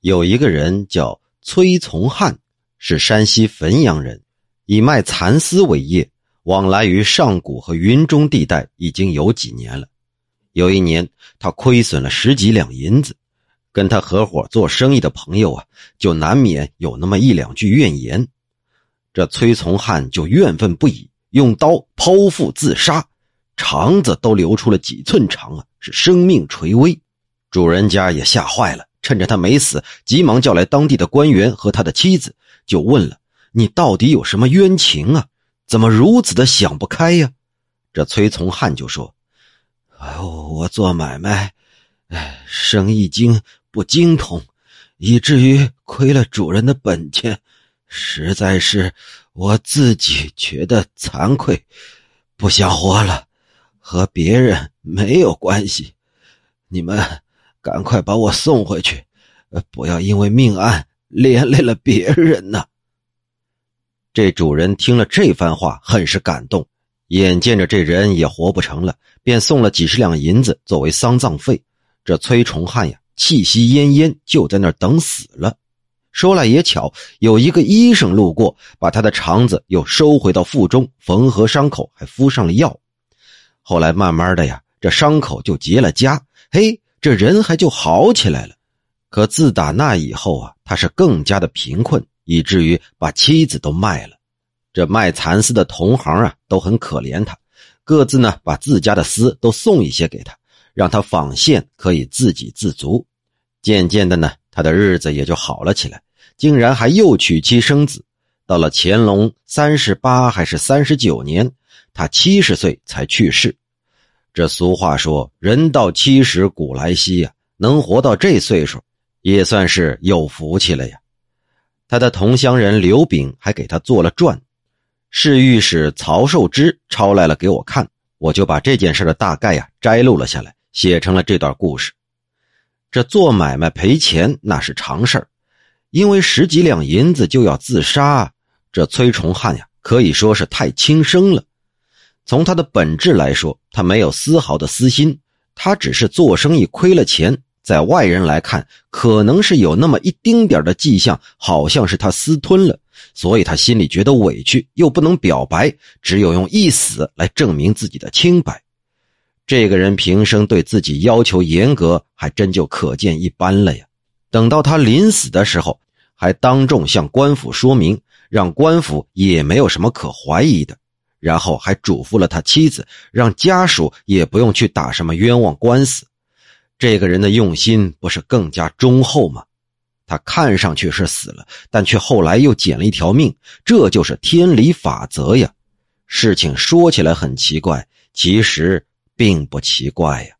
有一个人叫崔从汉，是山西汾阳人，以卖蚕丝为业，往来于上古和云中地带已经有几年了。有一年，他亏损了十几两银子，跟他合伙做生意的朋友啊，就难免有那么一两句怨言。这崔从汉就怨愤不已，用刀剖腹自杀，肠子都流出了几寸长啊，是生命垂危。主人家也吓坏了，趁着他没死，急忙叫来当地的官员和他的妻子，就问了：“你到底有什么冤情啊？怎么如此的想不开呀？”这崔从汉就说：“哎，我做买卖，哎，生意经不精通，以至于亏了主人的本钱，实在是我自己觉得惭愧，不想活了，和别人没有关系，你们。”赶快把我送回去，不要因为命案连累了别人呐！这主人听了这番话，很是感动，眼见着这人也活不成了，便送了几十两银子作为丧葬费。这崔崇汉呀，气息奄奄，就在那儿等死了。说来也巧，有一个医生路过，把他的肠子又收回到腹中，缝合伤口，还敷上了药。后来慢慢的呀，这伤口就结了痂，嘿。这人还就好起来了，可自打那以后啊，他是更加的贫困，以至于把妻子都卖了。这卖蚕丝的同行啊，都很可怜他，各自呢把自家的丝都送一些给他，让他纺线可以自给自足。渐渐的呢，他的日子也就好了起来，竟然还又娶妻生子。到了乾隆三十八还是三十九年，他七十岁才去世。这俗话说：“人到七十古来稀呀，能活到这岁数，也算是有福气了呀。”他的同乡人刘炳还给他做了传，侍御史曹寿之抄来了给我看，我就把这件事的大概呀摘录了下来，写成了这段故事。这做买卖赔钱那是常事因为十几两银子就要自杀，这崔崇汉呀可以说是太轻生了。从他的本质来说，他没有丝毫的私心，他只是做生意亏了钱，在外人来看，可能是有那么一丁点的迹象，好像是他私吞了，所以他心里觉得委屈，又不能表白，只有用一死来证明自己的清白。这个人平生对自己要求严格，还真就可见一斑了呀。等到他临死的时候，还当众向官府说明，让官府也没有什么可怀疑的。然后还嘱咐了他妻子，让家属也不用去打什么冤枉官司。这个人的用心不是更加忠厚吗？他看上去是死了，但却后来又捡了一条命，这就是天理法则呀。事情说起来很奇怪，其实并不奇怪呀。